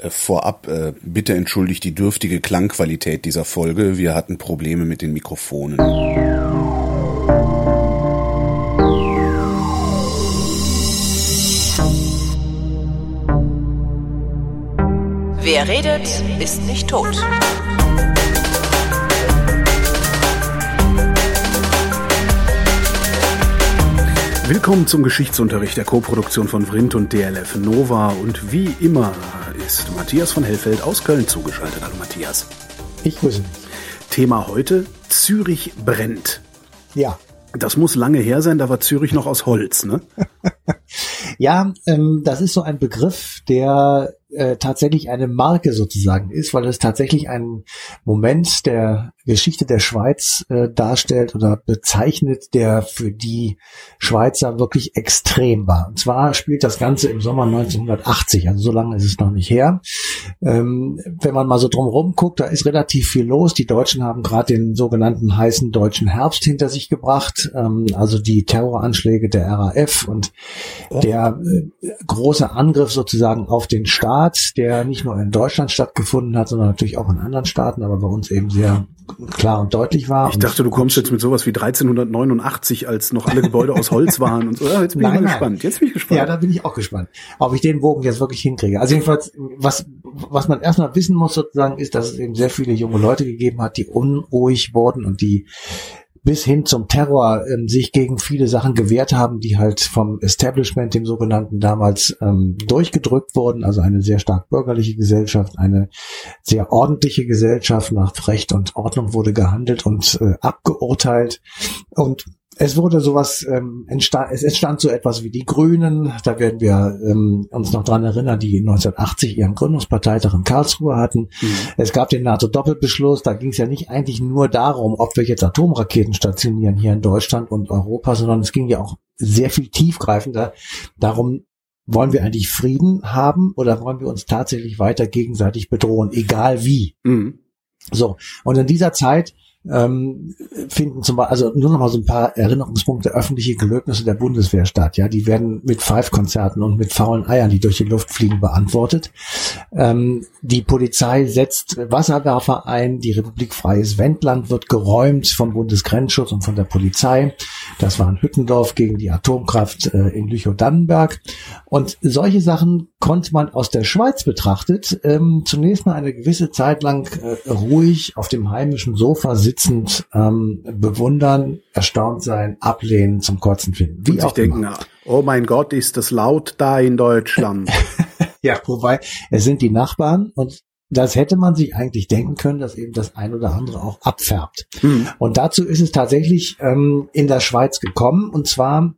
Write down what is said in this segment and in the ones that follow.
Äh, vorab äh, bitte entschuldigt die dürftige Klangqualität dieser Folge. Wir hatten Probleme mit den Mikrofonen. Wer redet, ist nicht tot. Willkommen zum Geschichtsunterricht der Koproduktion von Vrindt und DLF Nova und wie immer ist Matthias von Hellfeld aus Köln zugeschaltet. Hallo Matthias. Ich grüße dich. Thema heute, Zürich brennt. Ja. Das muss lange her sein, da war Zürich noch aus Holz, ne? ja, ähm, das ist so ein Begriff, der äh, tatsächlich eine Marke sozusagen ist, weil es tatsächlich ein Moment der Geschichte der Schweiz äh, darstellt oder bezeichnet, der für die Schweizer wirklich extrem war. Und zwar spielt das Ganze im Sommer 1980, also so lange ist es noch nicht her. Ähm, wenn man mal so drumherum guckt, da ist relativ viel los. Die Deutschen haben gerade den sogenannten heißen deutschen Herbst hinter sich gebracht, ähm, also die Terroranschläge der RAF und der äh, große Angriff sozusagen auf den Staat, der nicht nur in Deutschland stattgefunden hat, sondern natürlich auch in anderen Staaten, aber bei uns eben sehr klar und deutlich war. Ich dachte, du kommst jetzt mit sowas wie 1389, als noch alle Gebäude aus Holz waren und so. Ja, jetzt bin nein, ich mal nein. gespannt. Jetzt bin ich gespannt. Ja, da bin ich auch gespannt, ob ich den Bogen jetzt wirklich hinkriege. Also jedenfalls, was, was man erstmal wissen muss sozusagen, ist, dass es eben sehr viele junge Leute gegeben hat, die unruhig wurden und die bis hin zum Terror ähm, sich gegen viele Sachen gewehrt haben, die halt vom Establishment, dem sogenannten, damals ähm, durchgedrückt wurden. Also eine sehr stark bürgerliche Gesellschaft, eine sehr ordentliche Gesellschaft. Nach Recht und Ordnung wurde gehandelt und äh, abgeurteilt. Und es wurde sowas, ähm, entstand, es entstand so etwas wie die Grünen, da werden wir ähm, uns noch dran erinnern, die 1980 ihren Gründungsparteitag in Karlsruhe hatten. Mhm. Es gab den NATO-Doppelbeschluss, da ging es ja nicht eigentlich nur darum, ob wir jetzt Atomraketen stationieren hier in Deutschland und Europa, sondern es ging ja auch sehr viel tiefgreifender darum, wollen wir eigentlich Frieden haben oder wollen wir uns tatsächlich weiter gegenseitig bedrohen, egal wie. Mhm. So, und in dieser Zeit ähm, finden zum Beispiel, also nur noch mal so ein paar Erinnerungspunkte, öffentliche Gelöbnisse der Bundeswehr statt. Ja, die werden mit Five-Konzerten und mit faulen Eiern, die durch die Luft fliegen, beantwortet. Ähm, die Polizei setzt Wasserwerfer ein. Die Republik Freies Wendland wird geräumt vom Bundesgrenzschutz und von der Polizei. Das war in Hüttendorf gegen die Atomkraft äh, in Lüchow-Dannenberg. Und solche Sachen konnte man aus der Schweiz betrachtet ähm, zunächst mal eine gewisse Zeit lang äh, ruhig auf dem heimischen Sofa sitzend ähm, bewundern, erstaunt sein, ablehnen, zum Kotzen finden. Wie Und auch denken, immer. oh mein Gott, ist das laut da in Deutschland. ja, wobei es sind die Nachbarn und das hätte man sich eigentlich denken können, dass eben das ein oder andere auch abfärbt. Mhm. Und dazu ist es tatsächlich ähm, in der Schweiz gekommen. Und zwar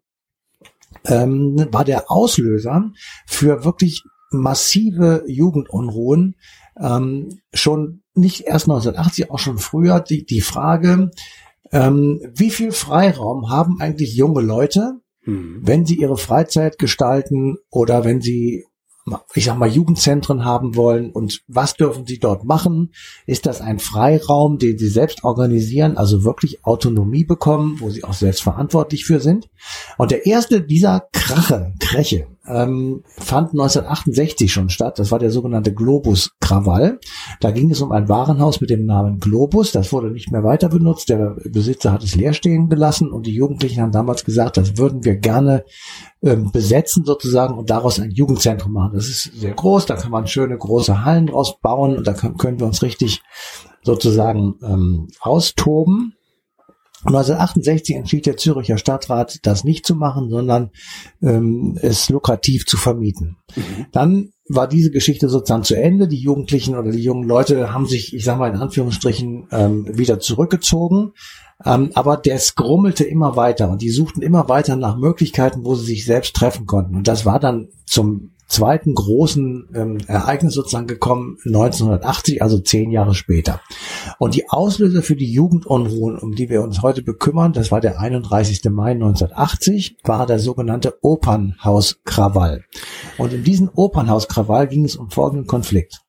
ähm, war der Auslöser für wirklich massive Jugendunruhen ähm, schon nicht erst 1980, auch schon früher die, die Frage, ähm, wie viel Freiraum haben eigentlich junge Leute, mhm. wenn sie ihre Freizeit gestalten oder wenn sie ich sag mal, Jugendzentren haben wollen und was dürfen sie dort machen? Ist das ein Freiraum, den sie selbst organisieren, also wirklich Autonomie bekommen, wo sie auch selbst verantwortlich für sind? Und der erste dieser Krache, Kräche, ähm, fand 1968 schon statt. Das war der sogenannte Globus-Krawall. Da ging es um ein Warenhaus mit dem Namen Globus. Das wurde nicht mehr weiter benutzt. Der Besitzer hat es leer stehen gelassen und die Jugendlichen haben damals gesagt, das würden wir gerne ähm, besetzen sozusagen und daraus ein Jugendzentrum machen. Das ist sehr groß, da kann man schöne große Hallen draus bauen und da können, wir uns richtig sozusagen ähm, austoben. 1968 entschied der Züricher Stadtrat, das nicht zu machen, sondern ähm, es lukrativ zu vermieten. Mhm. Dann war diese Geschichte sozusagen zu Ende. Die Jugendlichen oder die jungen Leute haben sich, ich sage mal in Anführungsstrichen, ähm, wieder zurückgezogen. Ähm, aber das grummelte immer weiter und die suchten immer weiter nach Möglichkeiten, wo sie sich selbst treffen konnten. Und das war dann zum zweiten großen ähm, Ereignis sozusagen gekommen, 1980, also zehn Jahre später. Und die Auslöser für die Jugendunruhen, um die wir uns heute bekümmern, das war der 31. Mai 1980, war der sogenannte Opernhauskrawall. Und in diesem Opernhauskrawall ging es um folgenden Konflikt.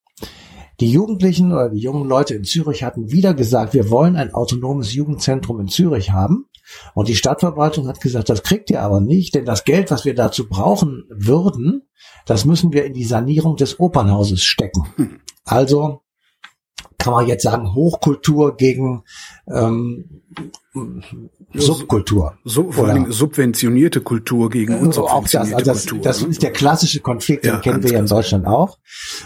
Die Jugendlichen oder die jungen Leute in Zürich hatten wieder gesagt, wir wollen ein autonomes Jugendzentrum in Zürich haben. Und die Stadtverwaltung hat gesagt, das kriegt ihr aber nicht, denn das Geld, was wir dazu brauchen würden, das müssen wir in die Sanierung des Opernhauses stecken. Hm. Also kann man jetzt sagen, Hochkultur gegen ähm, Subkultur. So, vor allem subventionierte Kultur gegen unsubventionierte auch das, also das, Kultur. Das ne? ist der klassische Konflikt, den ja, kennen wir ja in Deutschland auch.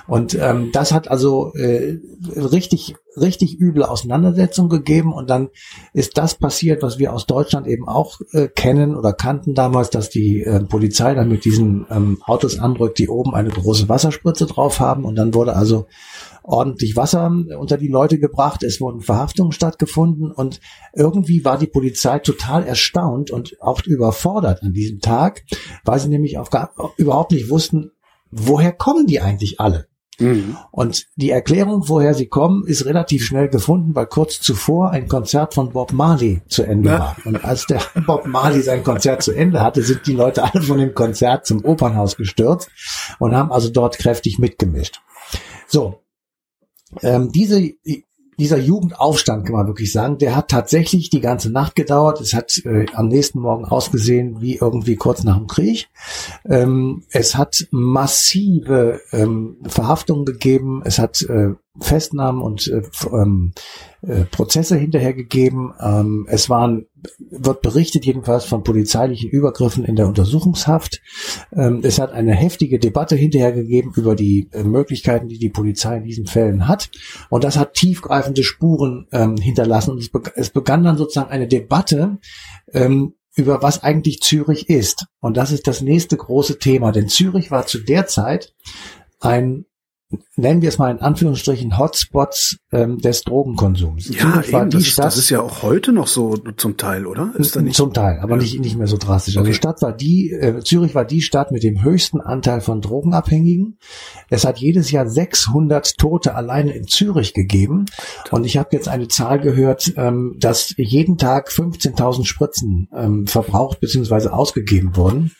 Und ähm, das hat also äh, richtig, richtig üble Auseinandersetzungen gegeben. Und dann ist das passiert, was wir aus Deutschland eben auch äh, kennen oder kannten damals, dass die äh, Polizei dann mit diesen ähm, Autos andrückt, die oben eine große Wasserspritze drauf haben. Und dann wurde also ordentlich Wasser unter die Leute gebracht. Es wurden Verhaftungen stattgefunden und irgendwie war die Polizei total erstaunt und auch überfordert an diesem Tag, weil sie nämlich auch gar, überhaupt nicht wussten, woher kommen die eigentlich alle? Mhm. Und die Erklärung, woher sie kommen, ist relativ schnell gefunden, weil kurz zuvor ein Konzert von Bob Marley zu Ende war. Und als der Bob Marley sein Konzert zu Ende hatte, sind die Leute alle von dem Konzert zum Opernhaus gestürzt und haben also dort kräftig mitgemischt. So, ähm, diese, dieser Jugendaufstand, kann man wirklich sagen, der hat tatsächlich die ganze Nacht gedauert. Es hat äh, am nächsten Morgen ausgesehen wie irgendwie kurz nach dem Krieg. Ähm, es hat massive ähm, Verhaftungen gegeben. Es hat äh, Festnahmen und äh, ähm, äh, Prozesse hinterher gegeben. Ähm, es waren, wird berichtet jedenfalls von polizeilichen Übergriffen in der Untersuchungshaft. Ähm, es hat eine heftige Debatte hinterher gegeben über die äh, Möglichkeiten, die die Polizei in diesen Fällen hat. Und das hat tiefgreifende Spuren ähm, hinterlassen. Und es, be es, begann dann sozusagen eine Debatte, ähm, über was eigentlich Zürich ist. Und das ist das nächste große Thema, denn Zürich war zu der Zeit ein nennen wir es mal in Anführungsstrichen Hotspots ähm, des Drogenkonsums. Ja, eben, das, Stadt, das ist ja auch heute noch so zum Teil, oder? Ist da nicht? Zum Teil, aber ja. nicht nicht mehr so drastisch. Also okay. die Stadt war die äh, Zürich war die Stadt mit dem höchsten Anteil von Drogenabhängigen. Es hat jedes Jahr 600 Tote alleine in Zürich gegeben und ich habe jetzt eine Zahl gehört, ähm, dass jeden Tag 15.000 Spritzen ähm, verbraucht bzw. ausgegeben wurden.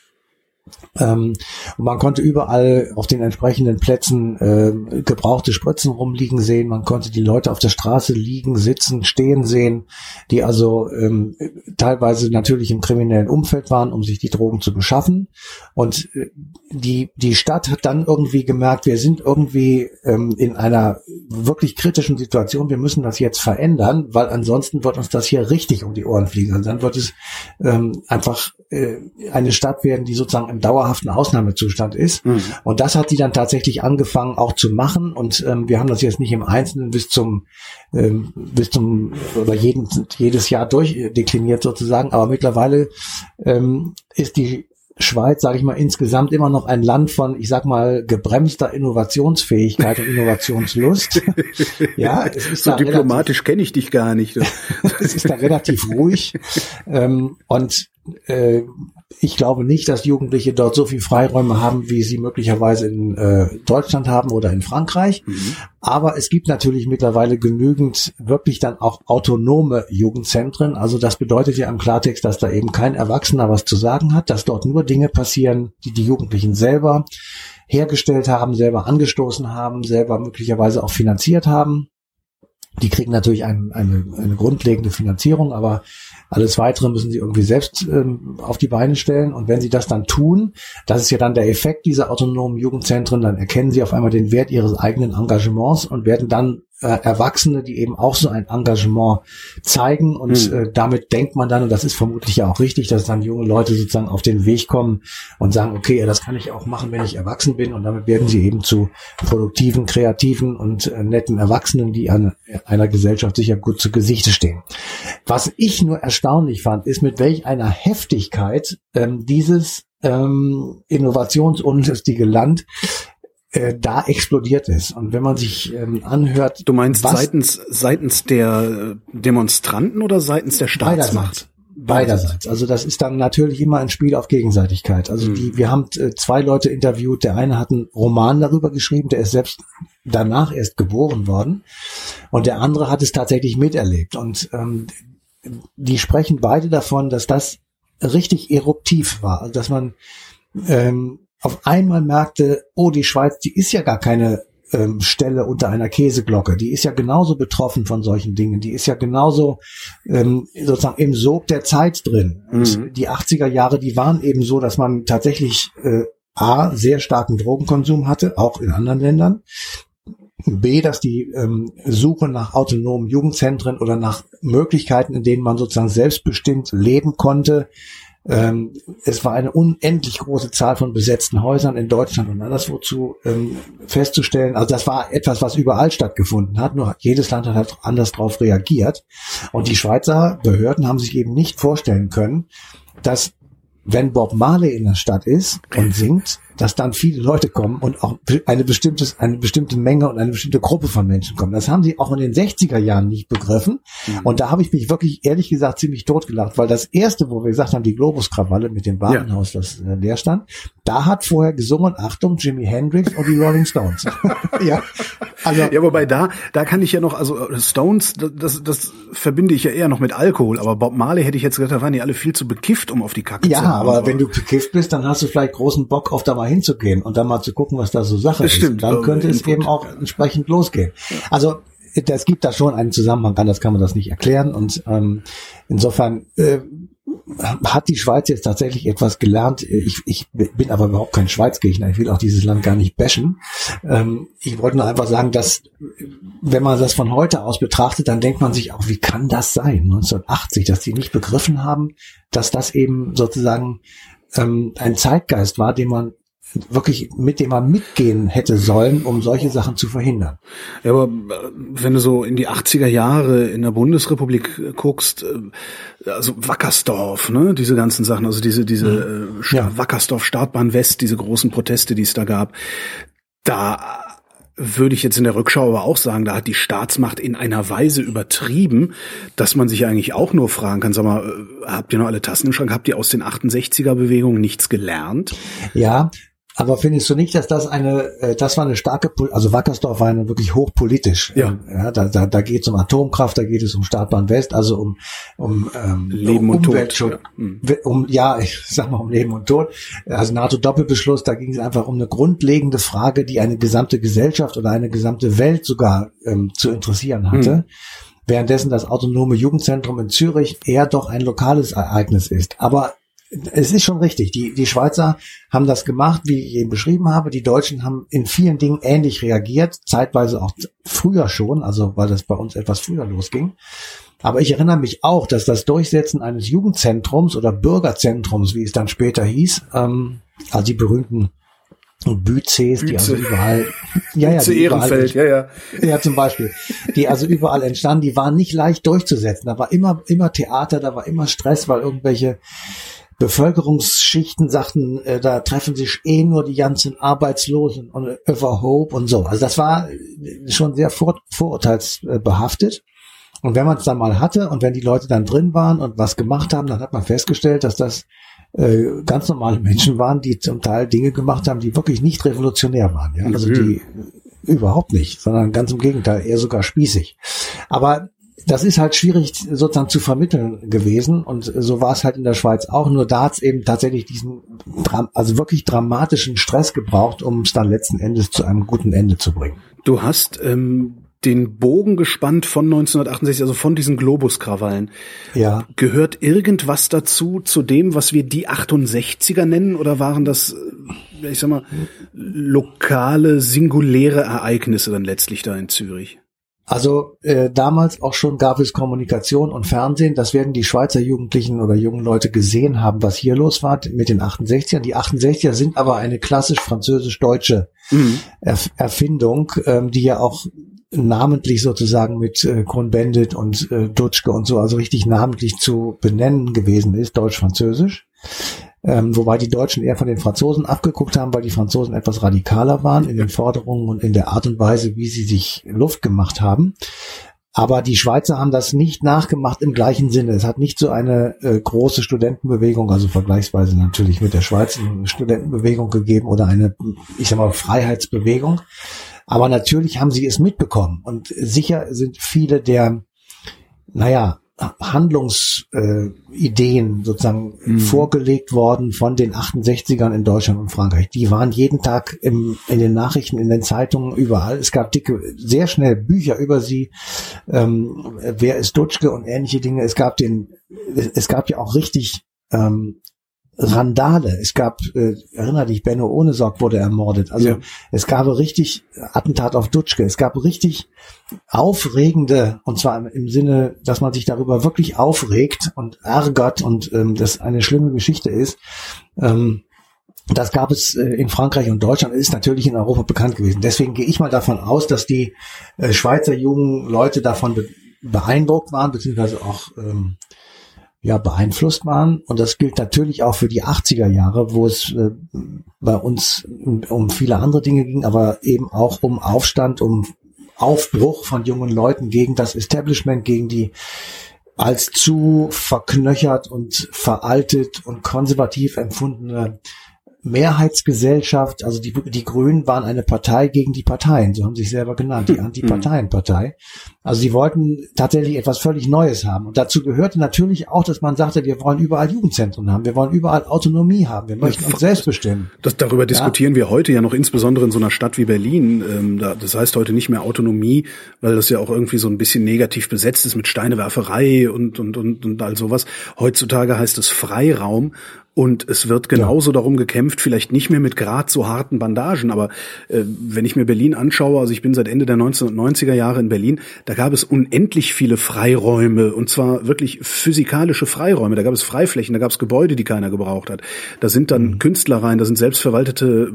Ähm, man konnte überall auf den entsprechenden Plätzen äh, gebrauchte Spritzen rumliegen sehen. Man konnte die Leute auf der Straße liegen, sitzen, stehen sehen, die also ähm, teilweise natürlich im kriminellen Umfeld waren, um sich die Drogen zu beschaffen. Und äh, die, die Stadt hat dann irgendwie gemerkt, wir sind irgendwie ähm, in einer wirklich kritischen Situation. Wir müssen das jetzt verändern, weil ansonsten wird uns das hier richtig um die Ohren fliegen. Und dann wird es ähm, einfach äh, eine Stadt werden, die sozusagen im dauerhaften Ausnahmezustand ist. Mhm. Und das hat sie dann tatsächlich angefangen auch zu machen. Und ähm, wir haben das jetzt nicht im Einzelnen bis zum ähm, bis zum oder jeden, jedes Jahr durchdekliniert sozusagen. Aber mittlerweile ähm, ist die Schweiz, sage ich mal, insgesamt immer noch ein Land von, ich sag mal, gebremster Innovationsfähigkeit und Innovationslust. ja, es ist so diplomatisch kenne ich dich gar nicht. es ist da relativ ruhig ähm, und äh, ich glaube nicht, dass Jugendliche dort so viel Freiräume haben, wie sie möglicherweise in äh, Deutschland haben oder in Frankreich. Mhm. Aber es gibt natürlich mittlerweile genügend wirklich dann auch autonome Jugendzentren. Also das bedeutet ja im Klartext, dass da eben kein Erwachsener was zu sagen hat, dass dort nur Dinge passieren, die die Jugendlichen selber hergestellt haben, selber angestoßen haben, selber möglicherweise auch finanziert haben. Die kriegen natürlich ein, eine, eine grundlegende Finanzierung, aber alles weitere müssen sie irgendwie selbst ähm, auf die Beine stellen. Und wenn sie das dann tun, das ist ja dann der Effekt dieser autonomen Jugendzentren, dann erkennen sie auf einmal den Wert ihres eigenen Engagements und werden dann äh, Erwachsene, die eben auch so ein Engagement zeigen und mhm. äh, damit denkt man dann, und das ist vermutlich ja auch richtig, dass dann junge Leute sozusagen auf den Weg kommen und sagen, okay, das kann ich auch machen, wenn ich erwachsen bin und damit werden sie eben zu produktiven, kreativen und äh, netten Erwachsenen, die an einer Gesellschaft sicher gut zu Gesichte stehen. Was ich nur erstaunlich fand, ist mit welch einer Heftigkeit ähm, dieses ähm, innovationsunlustige Land äh, da explodiert ist. Und wenn man sich ähm, anhört. Du meinst seitens, seitens der Demonstranten oder seitens der Staatsmacht? Beiderseits. Also das ist dann natürlich immer ein Spiel auf Gegenseitigkeit. Also die, hm. wir haben äh, zwei Leute interviewt. Der eine hat einen Roman darüber geschrieben, der ist selbst danach erst geboren worden. Und der andere hat es tatsächlich miterlebt. Und ähm, die sprechen beide davon, dass das richtig eruptiv war. Also dass man ähm, auf einmal merkte, oh, die Schweiz, die ist ja gar keine ähm, Stelle unter einer Käseglocke, die ist ja genauso betroffen von solchen Dingen. Die ist ja genauso ähm, sozusagen im Sog der Zeit drin. Mhm. Die 80er Jahre, die waren eben so, dass man tatsächlich äh, A, sehr starken Drogenkonsum hatte, auch in anderen Ländern. B, dass die ähm, Suche nach autonomen Jugendzentren oder nach Möglichkeiten, in denen man sozusagen selbstbestimmt leben konnte, ähm, es war eine unendlich große Zahl von besetzten Häusern in Deutschland und anderswo zu ähm, festzustellen. Also das war etwas, was überall stattgefunden hat. Nur jedes Land hat anders darauf reagiert. Und die Schweizer Behörden haben sich eben nicht vorstellen können, dass wenn Bob Marley in der Stadt ist und singt, dass dann viele Leute kommen und auch eine bestimmte, eine bestimmte Menge und eine bestimmte Gruppe von Menschen kommen. Das haben sie auch in den 60er Jahren nicht begriffen. Mhm. Und da habe ich mich wirklich ehrlich gesagt ziemlich totgelacht, weil das erste, wo wir gesagt haben, die Globuskrawalle mit dem Warenhaus, ja. das äh, leer stand, da hat vorher gesungen, Achtung, Jimi Hendrix und die Rolling Stones. ja. Also, ja, wobei da, da kann ich ja noch, also äh, Stones, das, das verbinde ich ja eher noch mit Alkohol, aber Bob Marley hätte ich jetzt gesagt, da waren die alle viel zu bekifft, um auf die Kacke ja, zu Ja, aber wenn du bekifft bist, dann hast du vielleicht großen Bock auf da mal hinzugehen und dann mal zu gucken, was da so Sache das ist. Stimmt, dann könnte es eben auch entsprechend losgehen. Also es gibt da schon einen Zusammenhang, anders kann man das nicht erklären. Und ähm, insofern äh, hat die Schweiz jetzt tatsächlich etwas gelernt. Ich, ich bin aber überhaupt kein Schweizgegner. Ich will auch dieses Land gar nicht bashen. Ähm, ich wollte nur einfach sagen, dass wenn man das von heute aus betrachtet, dann denkt man sich auch, wie kann das sein? 1980, dass die nicht begriffen haben, dass das eben sozusagen ähm, ein Zeitgeist war, den man wirklich mit dem man mitgehen hätte sollen, um solche Sachen zu verhindern. Ja, aber äh, wenn du so in die 80er Jahre in der Bundesrepublik äh, guckst, äh, also Wackersdorf, ne, diese ganzen Sachen, also diese diese mhm. ja. Wackersdorf Startbahn West, diese großen Proteste, die es da gab, da würde ich jetzt in der Rückschau aber auch sagen, da hat die Staatsmacht in einer Weise übertrieben, dass man sich eigentlich auch nur fragen kann, sag mal, habt ihr noch alle Tassen im Schrank? Habt ihr aus den 68er Bewegungen nichts gelernt? Ja, aber findest du nicht, dass das eine, äh, das war eine starke, also Wackersdorf war eine wirklich hochpolitisch. Ja. Ähm, ja da, da, da geht es um Atomkraft, da geht es um Startbahn West, also um, um ähm, Leben und Umweltschutz, Tod. Hm. Um, ja, ich sag mal um Leben und Tod. Also NATO-Doppelbeschluss, da ging es einfach um eine grundlegende Frage, die eine gesamte Gesellschaft oder eine gesamte Welt sogar ähm, zu interessieren hatte. Hm währenddessen das autonome Jugendzentrum in Zürich eher doch ein lokales Ereignis ist. Aber es ist schon richtig. Die, die Schweizer haben das gemacht, wie ich eben beschrieben habe. Die Deutschen haben in vielen Dingen ähnlich reagiert, zeitweise auch früher schon, also weil das bei uns etwas früher losging. Aber ich erinnere mich auch, dass das Durchsetzen eines Jugendzentrums oder Bürgerzentrums, wie es dann später hieß, ähm, also die berühmten Büzes, die also überall, ja, ja, die Ehrenfeld, überall, ja, ja. Ja, zum Beispiel, die also überall entstanden, die waren nicht leicht durchzusetzen. Da war immer, immer Theater, da war immer Stress, weil irgendwelche Bevölkerungsschichten sagten, äh, da treffen sich eh nur die ganzen Arbeitslosen und Overhope und so. Also das war schon sehr vor, vorurteilsbehaftet. Und wenn man es dann mal hatte und wenn die Leute dann drin waren und was gemacht haben, dann hat man festgestellt, dass das äh, ganz normale Menschen waren, die zum Teil Dinge gemacht haben, die wirklich nicht revolutionär waren. Ja? Also die überhaupt nicht, sondern ganz im Gegenteil, eher sogar spießig. Aber das ist halt schwierig sozusagen zu vermitteln gewesen und so war es halt in der Schweiz auch. Nur da hat es eben tatsächlich diesen, also wirklich dramatischen Stress gebraucht, um es dann letzten Endes zu einem guten Ende zu bringen. Du hast ähm, den Bogen gespannt von 1968, also von diesen Globuskrawallen. Ja. Gehört irgendwas dazu, zu dem, was wir die 68er nennen, oder waren das, äh, ich sag mal, lokale, singuläre Ereignisse dann letztlich da in Zürich? Also äh, damals auch schon gab es Kommunikation und Fernsehen. Das werden die Schweizer Jugendlichen oder jungen Leute gesehen haben, was hier los war mit den 68ern. Die 68er sind aber eine klassisch französisch-deutsche mhm. Erf Erfindung, ähm, die ja auch namentlich sozusagen mit äh, Cohn-Bendit und äh, Dutschke und so, also richtig namentlich zu benennen gewesen ist, deutsch-französisch ähm, wobei die Deutschen eher von den Franzosen abgeguckt haben, weil die Franzosen etwas radikaler waren in den Forderungen und in der Art und Weise, wie sie sich Luft gemacht haben. Aber die Schweizer haben das nicht nachgemacht im gleichen Sinne. Es hat nicht so eine äh, große Studentenbewegung, also vergleichsweise natürlich mit der Schweiz eine Studentenbewegung gegeben oder eine, ich sag mal, Freiheitsbewegung. Aber natürlich haben sie es mitbekommen. Und sicher sind viele der, naja, Handlungsideen äh, sozusagen mhm. vorgelegt worden von den 68ern in Deutschland und Frankreich. Die waren jeden Tag im, in den Nachrichten, in den Zeitungen, überall. Es gab dicke, sehr schnell Bücher über sie. Ähm, wer ist Dutschke und ähnliche Dinge. Es gab den, es gab ja auch richtig ähm, Randale. Es gab, äh, erinner dich, Benno Ohnesorg wurde ermordet. Also ja. es gab richtig Attentat auf Dutschke. Es gab richtig aufregende, und zwar im Sinne, dass man sich darüber wirklich aufregt und ärgert und ähm, das eine schlimme Geschichte ist. Ähm, das gab es äh, in Frankreich und Deutschland, ist natürlich in Europa bekannt gewesen. Deswegen gehe ich mal davon aus, dass die äh, Schweizer jungen Leute davon be beeindruckt waren, beziehungsweise auch ähm, ja beeinflusst waren. Und das gilt natürlich auch für die 80er Jahre, wo es äh, bei uns um viele andere Dinge ging, aber eben auch um Aufstand, um Aufbruch von jungen Leuten gegen das Establishment, gegen die als zu verknöchert und veraltet und konservativ empfundene Mehrheitsgesellschaft, also die, die Grünen waren eine Partei gegen die Parteien, so haben sie sich selber genannt, die hm. Antiparteienpartei. Also sie wollten tatsächlich etwas völlig Neues haben. Und dazu gehörte natürlich auch, dass man sagte, wir wollen überall Jugendzentren haben, wir wollen überall Autonomie haben, wir möchten uns selbst bestimmen. Das, darüber diskutieren ja. wir heute ja noch insbesondere in so einer Stadt wie Berlin. Ähm, da, das heißt heute nicht mehr Autonomie, weil das ja auch irgendwie so ein bisschen negativ besetzt ist mit Steinewerferei und, und, und, und all sowas. Heutzutage heißt es Freiraum. Und es wird genauso ja. darum gekämpft, vielleicht nicht mehr mit grad so harten Bandagen, aber äh, wenn ich mir Berlin anschaue, also ich bin seit Ende der 1990er Jahre in Berlin, da gab es unendlich viele Freiräume und zwar wirklich physikalische Freiräume. Da gab es Freiflächen, da gab es Gebäude, die keiner gebraucht hat. Da sind dann mhm. Künstler rein, da sind selbstverwaltete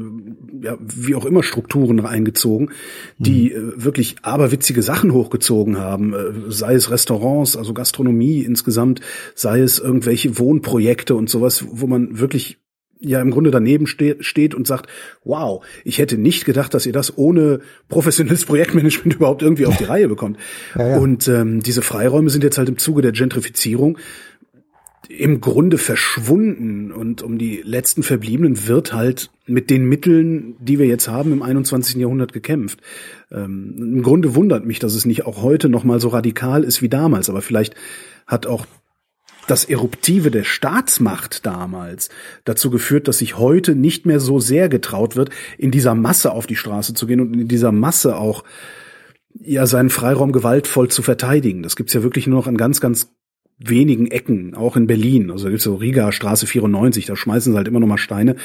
ja, wie auch immer Strukturen eingezogen, die mhm. äh, wirklich aberwitzige Sachen hochgezogen haben, äh, sei es Restaurants, also Gastronomie insgesamt, sei es irgendwelche Wohnprojekte und sowas, wo man wirklich ja im Grunde daneben ste steht und sagt, wow, ich hätte nicht gedacht, dass ihr das ohne professionelles Projektmanagement überhaupt irgendwie auf die Reihe bekommt. Ja, ja. Und ähm, diese Freiräume sind jetzt halt im Zuge der Gentrifizierung im Grunde verschwunden und um die letzten Verbliebenen wird halt mit den Mitteln, die wir jetzt haben, im 21. Jahrhundert gekämpft. Ähm, Im Grunde wundert mich, dass es nicht auch heute noch mal so radikal ist wie damals, aber vielleicht hat auch das Eruptive der Staatsmacht damals dazu geführt, dass sich heute nicht mehr so sehr getraut wird, in dieser Masse auf die Straße zu gehen und in dieser Masse auch ja seinen Freiraum gewaltvoll zu verteidigen. Das gibt's ja wirklich nur noch an ganz, ganz wenigen Ecken, auch in Berlin. Also gibt's so Riga Straße 94, da schmeißen sie halt immer noch mal Steine.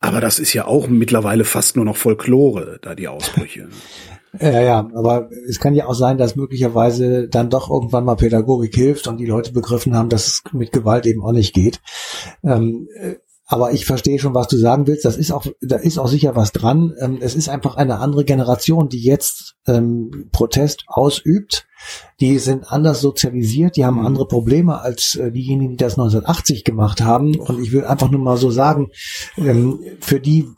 Aber das ist ja auch mittlerweile fast nur noch Folklore, da die Ausbrüche. Ja, ja, aber es kann ja auch sein, dass möglicherweise dann doch irgendwann mal Pädagogik hilft und die Leute begriffen haben, dass es mit Gewalt eben auch nicht geht. Ähm, äh, aber ich verstehe schon, was du sagen willst. Das ist auch, da ist auch sicher was dran. Ähm, es ist einfach eine andere Generation, die jetzt ähm, Protest ausübt. Die sind anders sozialisiert, die haben mhm. andere Probleme als äh, diejenigen, die das 1980 gemacht haben. Und ich will einfach nur mal so sagen, ähm, für die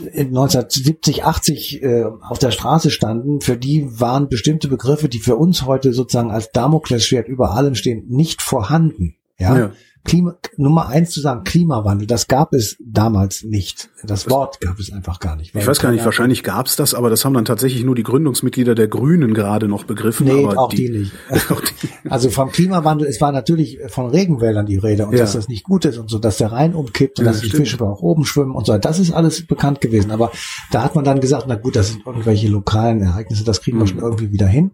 1970, 80 äh, auf der Straße standen, für die waren bestimmte Begriffe, die für uns heute sozusagen als Damoklesschwert über allem stehen, nicht vorhanden. Ja? ja. Klima, Nummer eins zu sagen, Klimawandel, das gab es damals nicht. Das Wort gab es einfach gar nicht. Ich weiß gar nicht, wahrscheinlich gab es das, aber das haben dann tatsächlich nur die Gründungsmitglieder der Grünen gerade noch begriffen. Nee, auch die, die nicht. also vom Klimawandel, es war natürlich von Regenwäldern die Rede und ja. dass das nicht gut ist und so, dass der Rhein umkippt und ja, dass die Fische auch oben schwimmen und so. Das ist alles bekannt gewesen. Aber da hat man dann gesagt, na gut, das sind irgendwelche lokalen Ereignisse, das kriegen wir mhm. schon irgendwie wieder hin.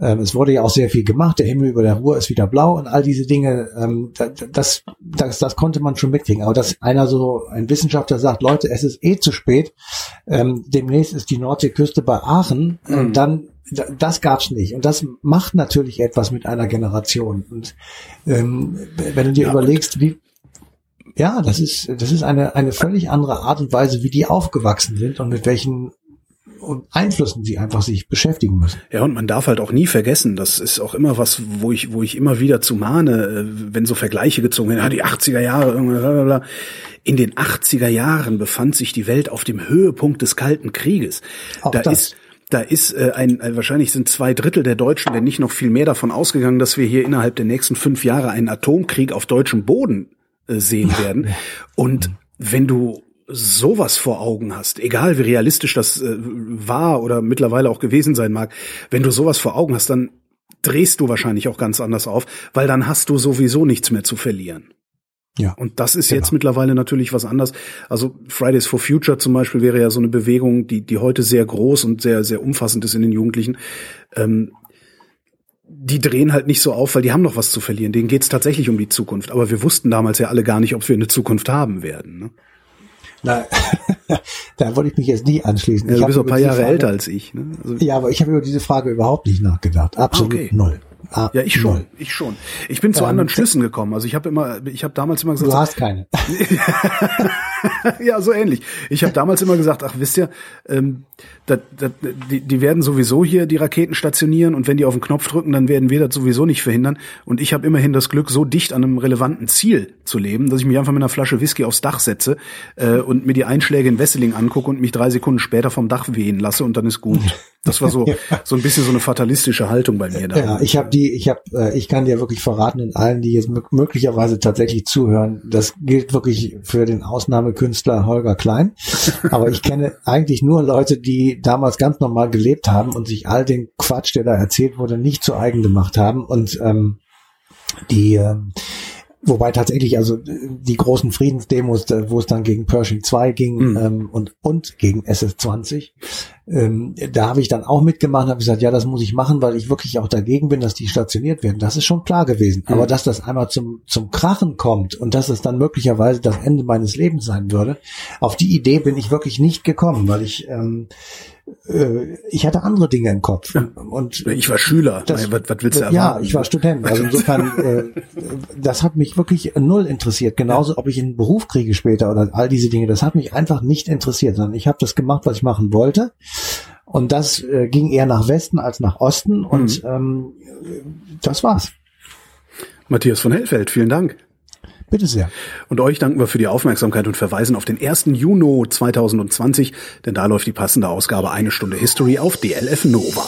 Ähm, es wurde ja auch sehr viel gemacht. Der Himmel über der Ruhr ist wieder blau und all diese Dinge. Ähm, das, das, das konnte man schon mitkriegen. Aber dass einer so, ein Wissenschaftler sagt, Leute, es ist eh zu spät. Ähm, demnächst ist die Nordseeküste bei Aachen. Mhm. Und dann das gab's nicht. Und das macht natürlich etwas mit einer Generation. Und ähm, wenn du dir ja, überlegst, wie ja, das ist das ist eine eine völlig andere Art und Weise, wie die aufgewachsen sind und mit welchen Einflüssen sie einfach sich beschäftigen müssen. Ja, und man darf halt auch nie vergessen, das ist auch immer was, wo ich, wo ich immer wieder zu mahne, äh, wenn so Vergleiche gezogen werden, ja, die 80er Jahre, blablabla. In den 80er Jahren befand sich die Welt auf dem Höhepunkt des Kalten Krieges. Auch da das. ist da ist äh, ein, äh, wahrscheinlich sind zwei Drittel der Deutschen, wenn nicht noch viel mehr davon ausgegangen, dass wir hier innerhalb der nächsten fünf Jahre einen Atomkrieg auf deutschem Boden äh, sehen werden. Und wenn du sowas vor Augen hast, egal wie realistisch das äh, war oder mittlerweile auch gewesen sein mag, wenn du sowas vor Augen hast, dann drehst du wahrscheinlich auch ganz anders auf, weil dann hast du sowieso nichts mehr zu verlieren. Ja. Und das ist genau. jetzt mittlerweile natürlich was anderes. Also Fridays for Future zum Beispiel wäre ja so eine Bewegung, die, die heute sehr groß und sehr, sehr umfassend ist in den Jugendlichen. Ähm, die drehen halt nicht so auf, weil die haben noch was zu verlieren. Denen geht's tatsächlich um die Zukunft. Aber wir wussten damals ja alle gar nicht, ob wir eine Zukunft haben werden. Ne? Na, da wollte ich mich jetzt nie anschließen. Ja, du bist ein paar Jahre Frage, älter als ich. Ne? Also, ja, aber ich habe über diese Frage überhaupt nicht nachgedacht. Absolut okay. null. Ah, ja, ich schon, null. ich schon. Ich bin zu ähm, anderen Schlüssen gekommen. Also ich habe immer, ich habe damals immer gesagt, du hast keine. ja, so ähnlich. Ich habe damals immer gesagt, ach wisst ihr, ähm, dat, dat, die, die werden sowieso hier die Raketen stationieren und wenn die auf den Knopf drücken, dann werden wir das sowieso nicht verhindern. Und ich habe immerhin das Glück, so dicht an einem relevanten Ziel zu leben, dass ich mich einfach mit einer Flasche Whisky aufs Dach setze äh, und mir die Einschläge in Wesseling angucke und mich drei Sekunden später vom Dach wehen lasse und dann ist gut. Das war so so ein bisschen so eine fatalistische Haltung bei mir da. Ja, ich habe die, ich habe, äh, ich kann dir wirklich verraten und allen, die jetzt möglicherweise tatsächlich zuhören, das gilt wirklich für den Ausnahmekünstler Holger Klein. Aber ich kenne eigentlich nur Leute, die damals ganz normal gelebt haben und sich all den Quatsch, der da erzählt wurde, nicht zu eigen gemacht haben. Und ähm, die ähm, Wobei tatsächlich also die großen Friedensdemos, wo es dann gegen Pershing 2 ging mhm. ähm, und, und gegen SS-20, ähm, da habe ich dann auch mitgemacht und habe gesagt, ja, das muss ich machen, weil ich wirklich auch dagegen bin, dass die stationiert werden. Das ist schon klar gewesen. Mhm. Aber dass das einmal zum, zum Krachen kommt und dass es dann möglicherweise das Ende meines Lebens sein würde, auf die Idee bin ich wirklich nicht gekommen, weil ich ähm, äh, ich hatte andere Dinge im Kopf. Ja. Und ich war Schüler. Das, was, was willst du erwarten? Ja, ich war Student. Also insofern, äh, das hat mich wirklich null interessiert. Genauso, ja. ob ich einen Beruf kriege später oder all diese Dinge. Das hat mich einfach nicht interessiert, sondern ich habe das gemacht, was ich machen wollte. Und das äh, ging eher nach Westen als nach Osten. Und mhm. ähm, das war's. Matthias von Hellfeld, vielen Dank. Bitte sehr. Und euch danken wir für die Aufmerksamkeit und verweisen auf den 1. Juni 2020, denn da läuft die passende Ausgabe Eine Stunde History auf DLF Nova.